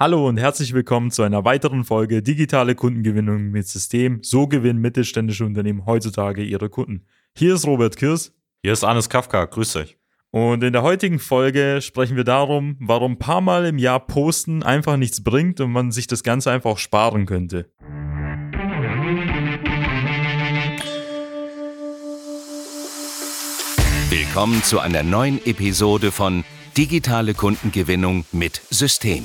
Hallo und herzlich willkommen zu einer weiteren Folge Digitale Kundengewinnung mit System. So gewinnen mittelständische Unternehmen heutzutage ihre Kunden. Hier ist Robert Kirs. Hier ist Anis Kafka. Grüß euch. Und in der heutigen Folge sprechen wir darum, warum ein paar Mal im Jahr posten einfach nichts bringt und man sich das Ganze einfach auch sparen könnte. Willkommen zu einer neuen Episode von Digitale Kundengewinnung mit System.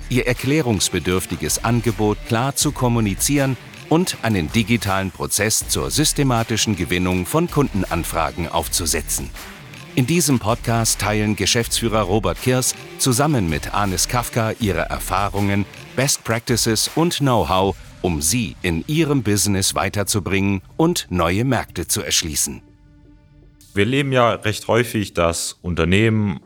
ihr erklärungsbedürftiges Angebot klar zu kommunizieren und einen digitalen Prozess zur systematischen Gewinnung von Kundenanfragen aufzusetzen. In diesem Podcast teilen Geschäftsführer Robert Kirs zusammen mit Anis Kafka ihre Erfahrungen, Best Practices und Know-how, um sie in ihrem Business weiterzubringen und neue Märkte zu erschließen. Wir leben ja recht häufig, dass Unternehmen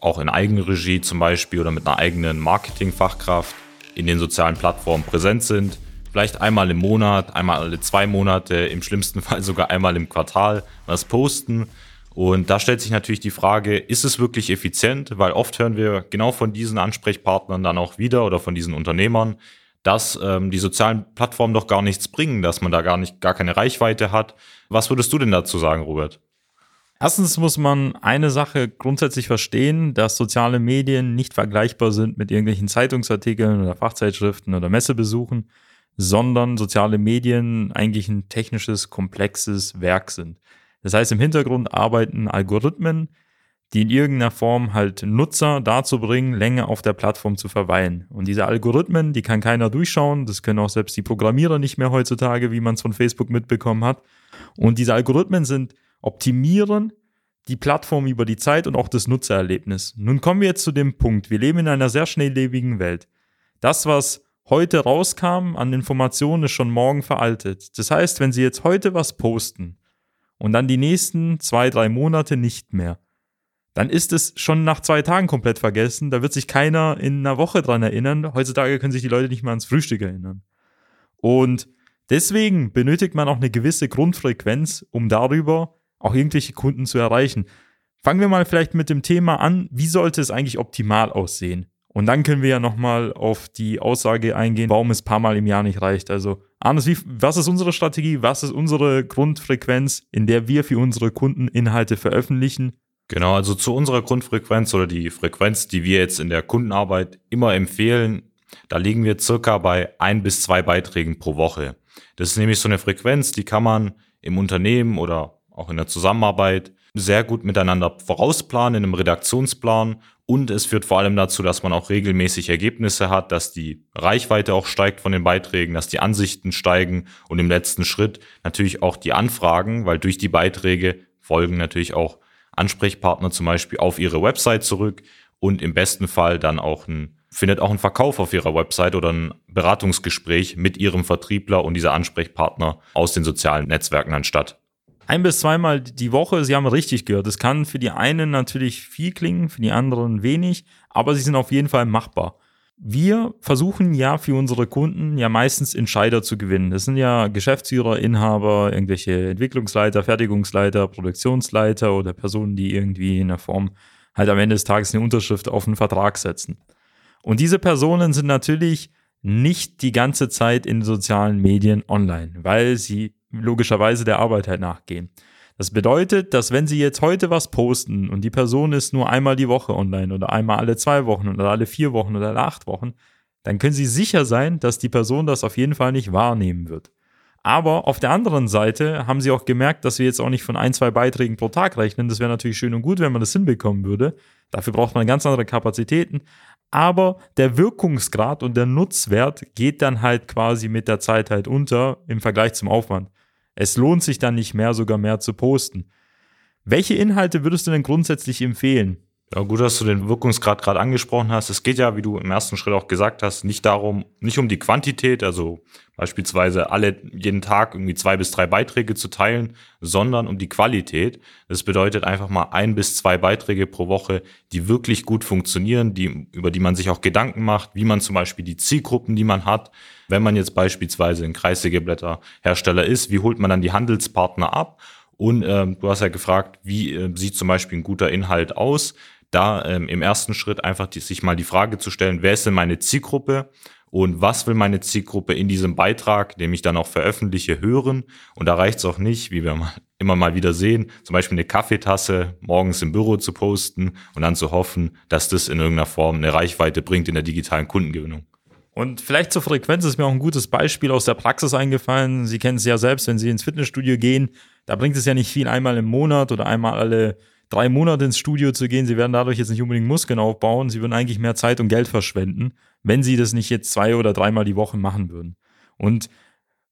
auch in Eigenregie zum Beispiel oder mit einer eigenen Marketingfachkraft in den sozialen Plattformen präsent sind. Vielleicht einmal im Monat, einmal alle zwei Monate, im schlimmsten Fall sogar einmal im Quartal was posten. Und da stellt sich natürlich die Frage, ist es wirklich effizient? Weil oft hören wir genau von diesen Ansprechpartnern dann auch wieder oder von diesen Unternehmern, dass ähm, die sozialen Plattformen doch gar nichts bringen, dass man da gar nicht, gar keine Reichweite hat. Was würdest du denn dazu sagen, Robert? Erstens muss man eine Sache grundsätzlich verstehen, dass soziale Medien nicht vergleichbar sind mit irgendwelchen Zeitungsartikeln oder Fachzeitschriften oder Messebesuchen, sondern soziale Medien eigentlich ein technisches, komplexes Werk sind. Das heißt, im Hintergrund arbeiten Algorithmen, die in irgendeiner Form halt Nutzer dazu bringen, länger auf der Plattform zu verweilen. Und diese Algorithmen, die kann keiner durchschauen, das können auch selbst die Programmierer nicht mehr heutzutage, wie man es von Facebook mitbekommen hat. Und diese Algorithmen sind optimieren die Plattform über die Zeit und auch das Nutzererlebnis. Nun kommen wir jetzt zu dem Punkt. Wir leben in einer sehr schnelllebigen Welt. Das, was heute rauskam an Informationen, ist schon morgen veraltet. Das heißt, wenn Sie jetzt heute was posten und dann die nächsten zwei, drei Monate nicht mehr, dann ist es schon nach zwei Tagen komplett vergessen. Da wird sich keiner in einer Woche dran erinnern. Heutzutage können sich die Leute nicht mal ans Frühstück erinnern. Und deswegen benötigt man auch eine gewisse Grundfrequenz, um darüber auch irgendwelche Kunden zu erreichen. Fangen wir mal vielleicht mit dem Thema an, wie sollte es eigentlich optimal aussehen? Und dann können wir ja nochmal auf die Aussage eingehen, warum es paar Mal im Jahr nicht reicht. Also, Arnes, wie, was ist unsere Strategie? Was ist unsere Grundfrequenz, in der wir für unsere Kunden Inhalte veröffentlichen? Genau, also zu unserer Grundfrequenz oder die Frequenz, die wir jetzt in der Kundenarbeit immer empfehlen, da liegen wir circa bei ein bis zwei Beiträgen pro Woche. Das ist nämlich so eine Frequenz, die kann man im Unternehmen oder auch in der Zusammenarbeit sehr gut miteinander vorausplanen in einem Redaktionsplan. Und es führt vor allem dazu, dass man auch regelmäßig Ergebnisse hat, dass die Reichweite auch steigt von den Beiträgen, dass die Ansichten steigen. Und im letzten Schritt natürlich auch die Anfragen, weil durch die Beiträge folgen natürlich auch Ansprechpartner zum Beispiel auf ihre Website zurück. Und im besten Fall dann auch ein findet auch ein Verkauf auf ihrer Website oder ein Beratungsgespräch mit ihrem Vertriebler und dieser Ansprechpartner aus den sozialen Netzwerken dann statt ein bis zweimal die Woche, Sie haben richtig gehört. Das kann für die einen natürlich viel klingen, für die anderen wenig, aber sie sind auf jeden Fall machbar. Wir versuchen ja für unsere Kunden ja meistens Entscheider zu gewinnen. Das sind ja Geschäftsführer, Inhaber, irgendwelche Entwicklungsleiter, Fertigungsleiter, Produktionsleiter oder Personen, die irgendwie in der Form halt am Ende des Tages eine Unterschrift auf einen Vertrag setzen. Und diese Personen sind natürlich nicht die ganze Zeit in sozialen Medien online, weil sie logischerweise der Arbeit halt nachgehen. Das bedeutet, dass wenn Sie jetzt heute was posten und die Person ist nur einmal die Woche online oder einmal alle zwei Wochen oder alle vier Wochen oder alle acht Wochen, dann können Sie sicher sein, dass die Person das auf jeden Fall nicht wahrnehmen wird. Aber auf der anderen Seite haben Sie auch gemerkt, dass wir jetzt auch nicht von ein, zwei Beiträgen pro Tag rechnen. Das wäre natürlich schön und gut, wenn man das hinbekommen würde. Dafür braucht man ganz andere Kapazitäten. Aber der Wirkungsgrad und der Nutzwert geht dann halt quasi mit der Zeit halt unter im Vergleich zum Aufwand. Es lohnt sich dann nicht mehr, sogar mehr zu posten. Welche Inhalte würdest du denn grundsätzlich empfehlen? Ja, gut, dass du den Wirkungsgrad gerade angesprochen hast. Es geht ja, wie du im ersten Schritt auch gesagt hast, nicht darum, nicht um die Quantität, also beispielsweise alle jeden Tag irgendwie zwei bis drei Beiträge zu teilen, sondern um die Qualität. Das bedeutet einfach mal ein bis zwei Beiträge pro Woche, die wirklich gut funktionieren, die, über die man sich auch Gedanken macht, wie man zum Beispiel die Zielgruppen, die man hat, wenn man jetzt beispielsweise ein Kreissägeblätterhersteller ist, wie holt man dann die Handelspartner ab? Und ähm, du hast ja gefragt, wie äh, sieht zum Beispiel ein guter Inhalt aus? Da ähm, im ersten Schritt einfach die, sich mal die Frage zu stellen, wer ist denn meine Zielgruppe und was will meine Zielgruppe in diesem Beitrag, den ich dann auch veröffentliche, hören. Und da reicht es auch nicht, wie wir mal, immer mal wieder sehen, zum Beispiel eine Kaffeetasse morgens im Büro zu posten und dann zu hoffen, dass das in irgendeiner Form eine Reichweite bringt in der digitalen Kundengewinnung. Und vielleicht zur Frequenz ist mir auch ein gutes Beispiel aus der Praxis eingefallen. Sie kennen es ja selbst, wenn Sie ins Fitnessstudio gehen, da bringt es ja nicht viel, einmal im Monat oder einmal alle drei Monate ins Studio zu gehen. Sie werden dadurch jetzt nicht unbedingt Muskeln aufbauen. Sie würden eigentlich mehr Zeit und Geld verschwenden, wenn sie das nicht jetzt zwei oder dreimal die Woche machen würden. Und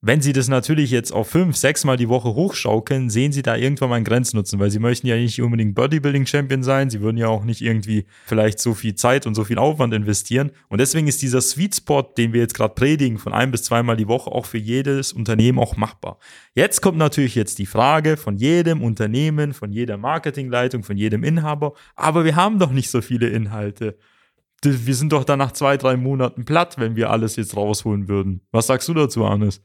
wenn sie das natürlich jetzt auf fünf, sechs Mal die Woche hochschaukeln, sehen sie da irgendwann mal einen Grenznutzen, weil sie möchten ja nicht unbedingt Bodybuilding-Champion sein, sie würden ja auch nicht irgendwie vielleicht so viel Zeit und so viel Aufwand investieren. Und deswegen ist dieser Sweet Spot, den wir jetzt gerade predigen, von ein bis zweimal die Woche auch für jedes Unternehmen auch machbar. Jetzt kommt natürlich jetzt die Frage von jedem Unternehmen, von jeder Marketingleitung, von jedem Inhaber, aber wir haben doch nicht so viele Inhalte wir sind doch dann nach zwei, drei Monaten platt, wenn wir alles jetzt rausholen würden. Was sagst du dazu, Arnes?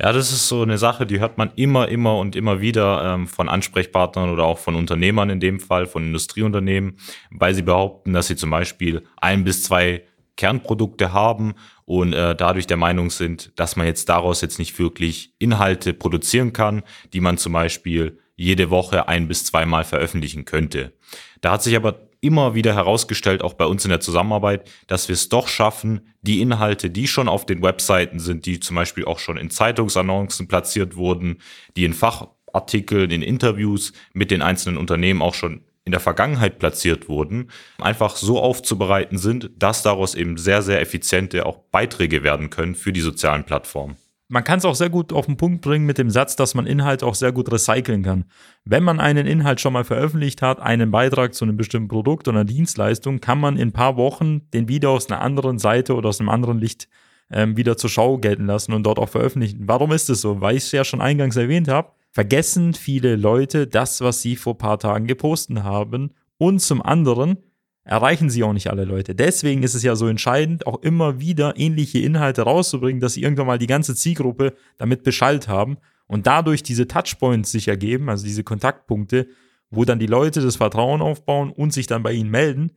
Ja, das ist so eine Sache, die hört man immer, immer und immer wieder ähm, von Ansprechpartnern oder auch von Unternehmern in dem Fall, von Industrieunternehmen, weil sie behaupten, dass sie zum Beispiel ein bis zwei Kernprodukte haben und äh, dadurch der Meinung sind, dass man jetzt daraus jetzt nicht wirklich Inhalte produzieren kann, die man zum Beispiel jede Woche ein bis zweimal veröffentlichen könnte. Da hat sich aber immer wieder herausgestellt, auch bei uns in der Zusammenarbeit, dass wir es doch schaffen, die Inhalte, die schon auf den Webseiten sind, die zum Beispiel auch schon in Zeitungsannoncen platziert wurden, die in Fachartikeln, in Interviews mit den einzelnen Unternehmen auch schon in der Vergangenheit platziert wurden, einfach so aufzubereiten sind, dass daraus eben sehr, sehr effiziente auch Beiträge werden können für die sozialen Plattformen. Man kann es auch sehr gut auf den Punkt bringen mit dem Satz, dass man Inhalte auch sehr gut recyceln kann. Wenn man einen Inhalt schon mal veröffentlicht hat, einen Beitrag zu einem bestimmten Produkt oder einer Dienstleistung, kann man in ein paar Wochen den wieder aus einer anderen Seite oder aus einem anderen Licht ähm, wieder zur Schau gelten lassen und dort auch veröffentlichen. Warum ist es so? Weil ich es ja schon eingangs erwähnt habe, vergessen viele Leute das, was sie vor ein paar Tagen gepostet haben. Und zum anderen erreichen sie auch nicht alle Leute. Deswegen ist es ja so entscheidend, auch immer wieder ähnliche Inhalte rauszubringen, dass sie irgendwann mal die ganze Zielgruppe damit Bescheid haben und dadurch diese Touchpoints sich ergeben, also diese Kontaktpunkte, wo dann die Leute das Vertrauen aufbauen und sich dann bei ihnen melden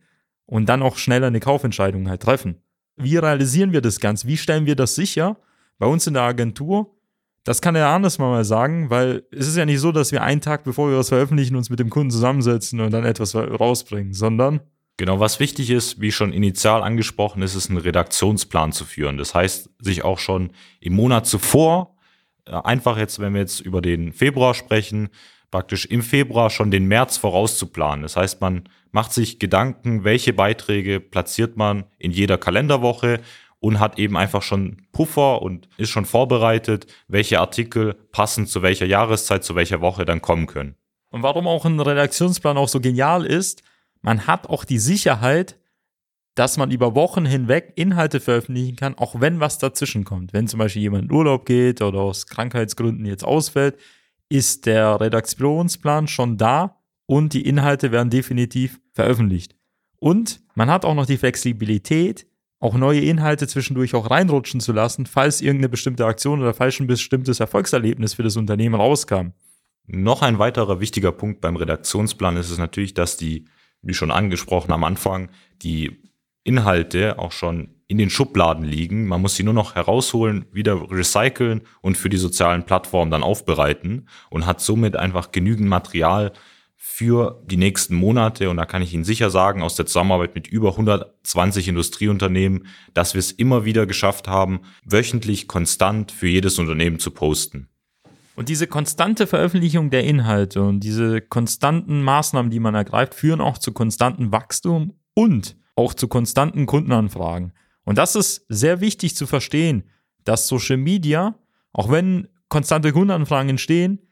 und dann auch schneller eine Kaufentscheidung halt treffen. Wie realisieren wir das Ganze? Wie stellen wir das sicher? Bei uns in der Agentur, das kann der Arnes mal sagen, weil es ist ja nicht so, dass wir einen Tag, bevor wir was veröffentlichen, uns mit dem Kunden zusammensetzen und dann etwas rausbringen, sondern Genau, was wichtig ist, wie schon initial angesprochen, ist es, einen Redaktionsplan zu führen. Das heißt, sich auch schon im Monat zuvor, äh, einfach jetzt, wenn wir jetzt über den Februar sprechen, praktisch im Februar schon den März vorauszuplanen. Das heißt, man macht sich Gedanken, welche Beiträge platziert man in jeder Kalenderwoche und hat eben einfach schon Puffer und ist schon vorbereitet, welche Artikel passend zu welcher Jahreszeit, zu welcher Woche dann kommen können. Und warum auch ein Redaktionsplan auch so genial ist, man hat auch die Sicherheit, dass man über Wochen hinweg Inhalte veröffentlichen kann, auch wenn was dazwischen kommt. Wenn zum Beispiel jemand in Urlaub geht oder aus Krankheitsgründen jetzt ausfällt, ist der Redaktionsplan schon da und die Inhalte werden definitiv veröffentlicht. Und man hat auch noch die Flexibilität, auch neue Inhalte zwischendurch auch reinrutschen zu lassen, falls irgendeine bestimmte Aktion oder falls ein bestimmtes Erfolgserlebnis für das Unternehmen rauskam. Noch ein weiterer wichtiger Punkt beim Redaktionsplan ist es natürlich, dass die wie schon angesprochen am Anfang, die Inhalte auch schon in den Schubladen liegen. Man muss sie nur noch herausholen, wieder recyceln und für die sozialen Plattformen dann aufbereiten und hat somit einfach genügend Material für die nächsten Monate. Und da kann ich Ihnen sicher sagen, aus der Zusammenarbeit mit über 120 Industrieunternehmen, dass wir es immer wieder geschafft haben, wöchentlich konstant für jedes Unternehmen zu posten. Und diese konstante Veröffentlichung der Inhalte und diese konstanten Maßnahmen, die man ergreift, führen auch zu konstantem Wachstum und auch zu konstanten Kundenanfragen. Und das ist sehr wichtig zu verstehen, dass Social Media, auch wenn konstante Kundenanfragen entstehen,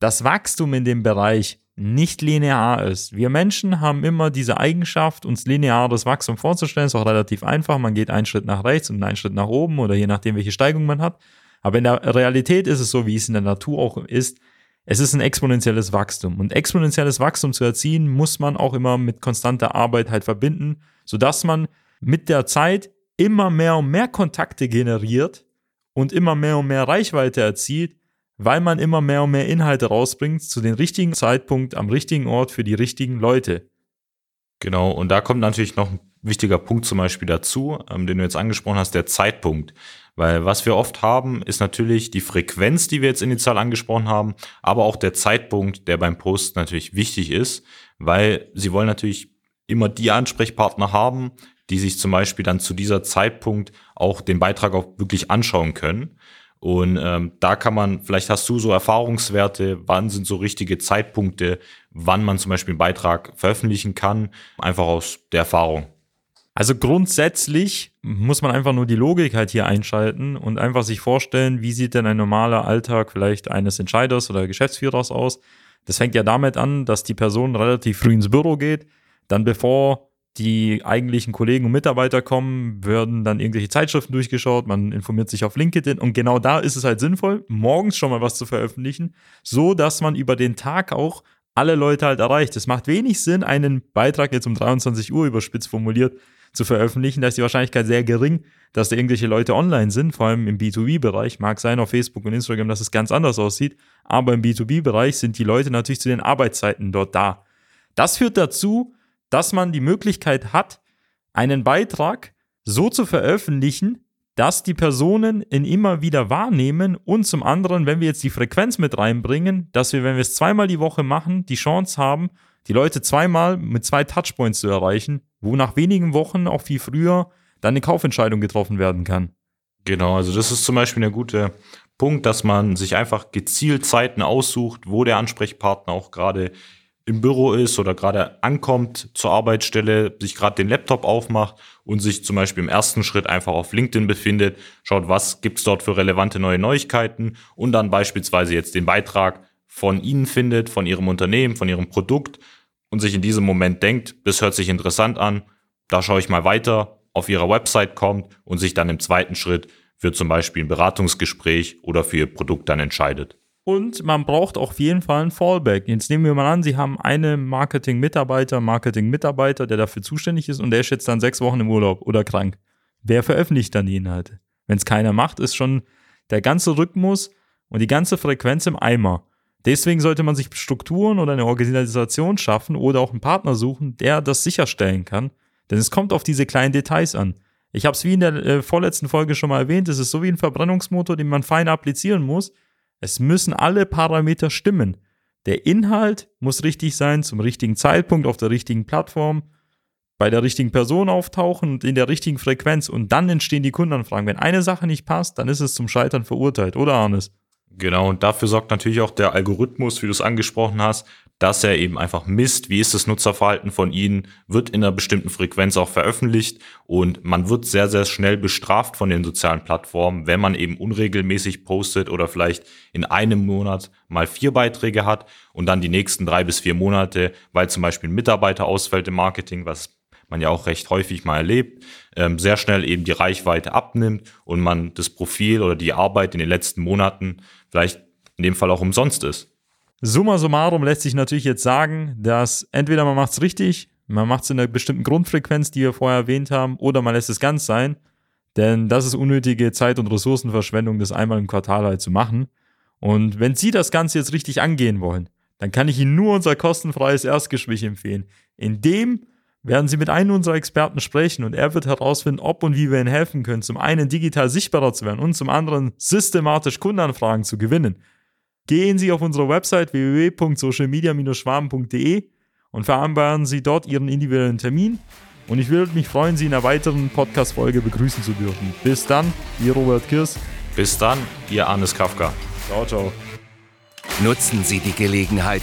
das Wachstum in dem Bereich nicht linear ist. Wir Menschen haben immer diese Eigenschaft, uns lineares Wachstum vorzustellen. Ist auch relativ einfach. Man geht einen Schritt nach rechts und einen Schritt nach oben oder je nachdem, welche Steigung man hat. Aber in der Realität ist es so, wie es in der Natur auch ist. Es ist ein exponentielles Wachstum. Und exponentielles Wachstum zu erzielen, muss man auch immer mit konstanter Arbeit halt verbinden, sodass man mit der Zeit immer mehr und mehr Kontakte generiert und immer mehr und mehr Reichweite erzielt, weil man immer mehr und mehr Inhalte rausbringt zu dem richtigen Zeitpunkt am richtigen Ort für die richtigen Leute. Genau, und da kommt natürlich noch ein wichtiger Punkt zum Beispiel dazu, ähm, den du jetzt angesprochen hast, der Zeitpunkt. Weil was wir oft haben, ist natürlich die Frequenz, die wir jetzt initial angesprochen haben, aber auch der Zeitpunkt, der beim Post natürlich wichtig ist, weil sie wollen natürlich immer die Ansprechpartner haben, die sich zum Beispiel dann zu dieser Zeitpunkt auch den Beitrag auch wirklich anschauen können. Und ähm, da kann man, vielleicht hast du so Erfahrungswerte, wann sind so richtige Zeitpunkte, wann man zum Beispiel einen Beitrag veröffentlichen kann, einfach aus der Erfahrung. Also grundsätzlich muss man einfach nur die Logik halt hier einschalten und einfach sich vorstellen, wie sieht denn ein normaler Alltag vielleicht eines Entscheiders oder Geschäftsführers aus. Das fängt ja damit an, dass die Person relativ früh ins Büro geht, dann bevor die eigentlichen Kollegen und Mitarbeiter kommen, werden dann irgendwelche Zeitschriften durchgeschaut, man informiert sich auf LinkedIn und genau da ist es halt sinnvoll, morgens schon mal was zu veröffentlichen, so dass man über den Tag auch alle Leute halt erreicht. Es macht wenig Sinn, einen Beitrag jetzt um 23 Uhr überspitzt formuliert zu veröffentlichen. Da ist die Wahrscheinlichkeit sehr gering, dass da irgendwelche Leute online sind, vor allem im B2B-Bereich. Mag sein auf Facebook und Instagram, dass es ganz anders aussieht, aber im B2B-Bereich sind die Leute natürlich zu den Arbeitszeiten dort da. Das führt dazu, dass man die Möglichkeit hat, einen Beitrag so zu veröffentlichen, dass die Personen ihn immer wieder wahrnehmen und zum anderen, wenn wir jetzt die Frequenz mit reinbringen, dass wir, wenn wir es zweimal die Woche machen, die Chance haben, die Leute zweimal mit zwei Touchpoints zu erreichen, wo nach wenigen Wochen auch viel früher dann eine Kaufentscheidung getroffen werden kann. Genau, also das ist zum Beispiel ein guter Punkt, dass man sich einfach gezielt Zeiten aussucht, wo der Ansprechpartner auch gerade im Büro ist oder gerade ankommt zur Arbeitsstelle, sich gerade den Laptop aufmacht und sich zum Beispiel im ersten Schritt einfach auf LinkedIn befindet, schaut, was gibt's dort für relevante neue Neuigkeiten und dann beispielsweise jetzt den Beitrag von Ihnen findet, von Ihrem Unternehmen, von Ihrem Produkt und sich in diesem Moment denkt, das hört sich interessant an, da schaue ich mal weiter, auf Ihrer Website kommt und sich dann im zweiten Schritt für zum Beispiel ein Beratungsgespräch oder für Ihr Produkt dann entscheidet. Und man braucht auf jeden Fall ein Fallback. Jetzt nehmen wir mal an, Sie haben einen Marketing-Mitarbeiter, Marketing-Mitarbeiter, der dafür zuständig ist und der ist jetzt dann sechs Wochen im Urlaub oder krank. Wer veröffentlicht dann die Inhalte? Wenn es keiner macht, ist schon der ganze Rhythmus und die ganze Frequenz im Eimer. Deswegen sollte man sich Strukturen oder eine Organisation schaffen oder auch einen Partner suchen, der das sicherstellen kann. Denn es kommt auf diese kleinen Details an. Ich habe es wie in der äh, vorletzten Folge schon mal erwähnt, es ist so wie ein Verbrennungsmotor, den man fein applizieren muss. Es müssen alle Parameter stimmen. Der Inhalt muss richtig sein, zum richtigen Zeitpunkt, auf der richtigen Plattform, bei der richtigen Person auftauchen und in der richtigen Frequenz. Und dann entstehen die Kundenanfragen. Wenn eine Sache nicht passt, dann ist es zum Scheitern verurteilt, oder Arnes? Genau, und dafür sorgt natürlich auch der Algorithmus, wie du es angesprochen hast, dass er eben einfach misst, wie ist das Nutzerverhalten von ihnen, wird in einer bestimmten Frequenz auch veröffentlicht und man wird sehr, sehr schnell bestraft von den sozialen Plattformen, wenn man eben unregelmäßig postet oder vielleicht in einem Monat mal vier Beiträge hat und dann die nächsten drei bis vier Monate, weil zum Beispiel ein Mitarbeiter ausfällt im Marketing, was man ja auch recht häufig mal erlebt, ähm, sehr schnell eben die Reichweite abnimmt und man das Profil oder die Arbeit in den letzten Monaten vielleicht in dem Fall auch umsonst ist. Summa summarum lässt sich natürlich jetzt sagen, dass entweder man macht es richtig, man macht es in einer bestimmten Grundfrequenz, die wir vorher erwähnt haben, oder man lässt es ganz sein. Denn das ist unnötige Zeit- und Ressourcenverschwendung, das einmal im Quartal halt zu machen. Und wenn Sie das Ganze jetzt richtig angehen wollen, dann kann ich Ihnen nur unser kostenfreies Erstgespräch empfehlen. In dem werden Sie mit einem unserer Experten sprechen und er wird herausfinden, ob und wie wir Ihnen helfen können, zum einen digital sichtbarer zu werden und zum anderen systematisch Kundenanfragen zu gewinnen. Gehen Sie auf unsere Website www.socialmedia-schwaben.de und vereinbaren Sie dort Ihren individuellen Termin. Und ich würde mich freuen, Sie in einer weiteren Podcast-Folge begrüßen zu dürfen. Bis dann, Ihr Robert Kirs. Bis dann, Ihr Arnes Kafka. Ciao, ciao. Nutzen Sie die Gelegenheit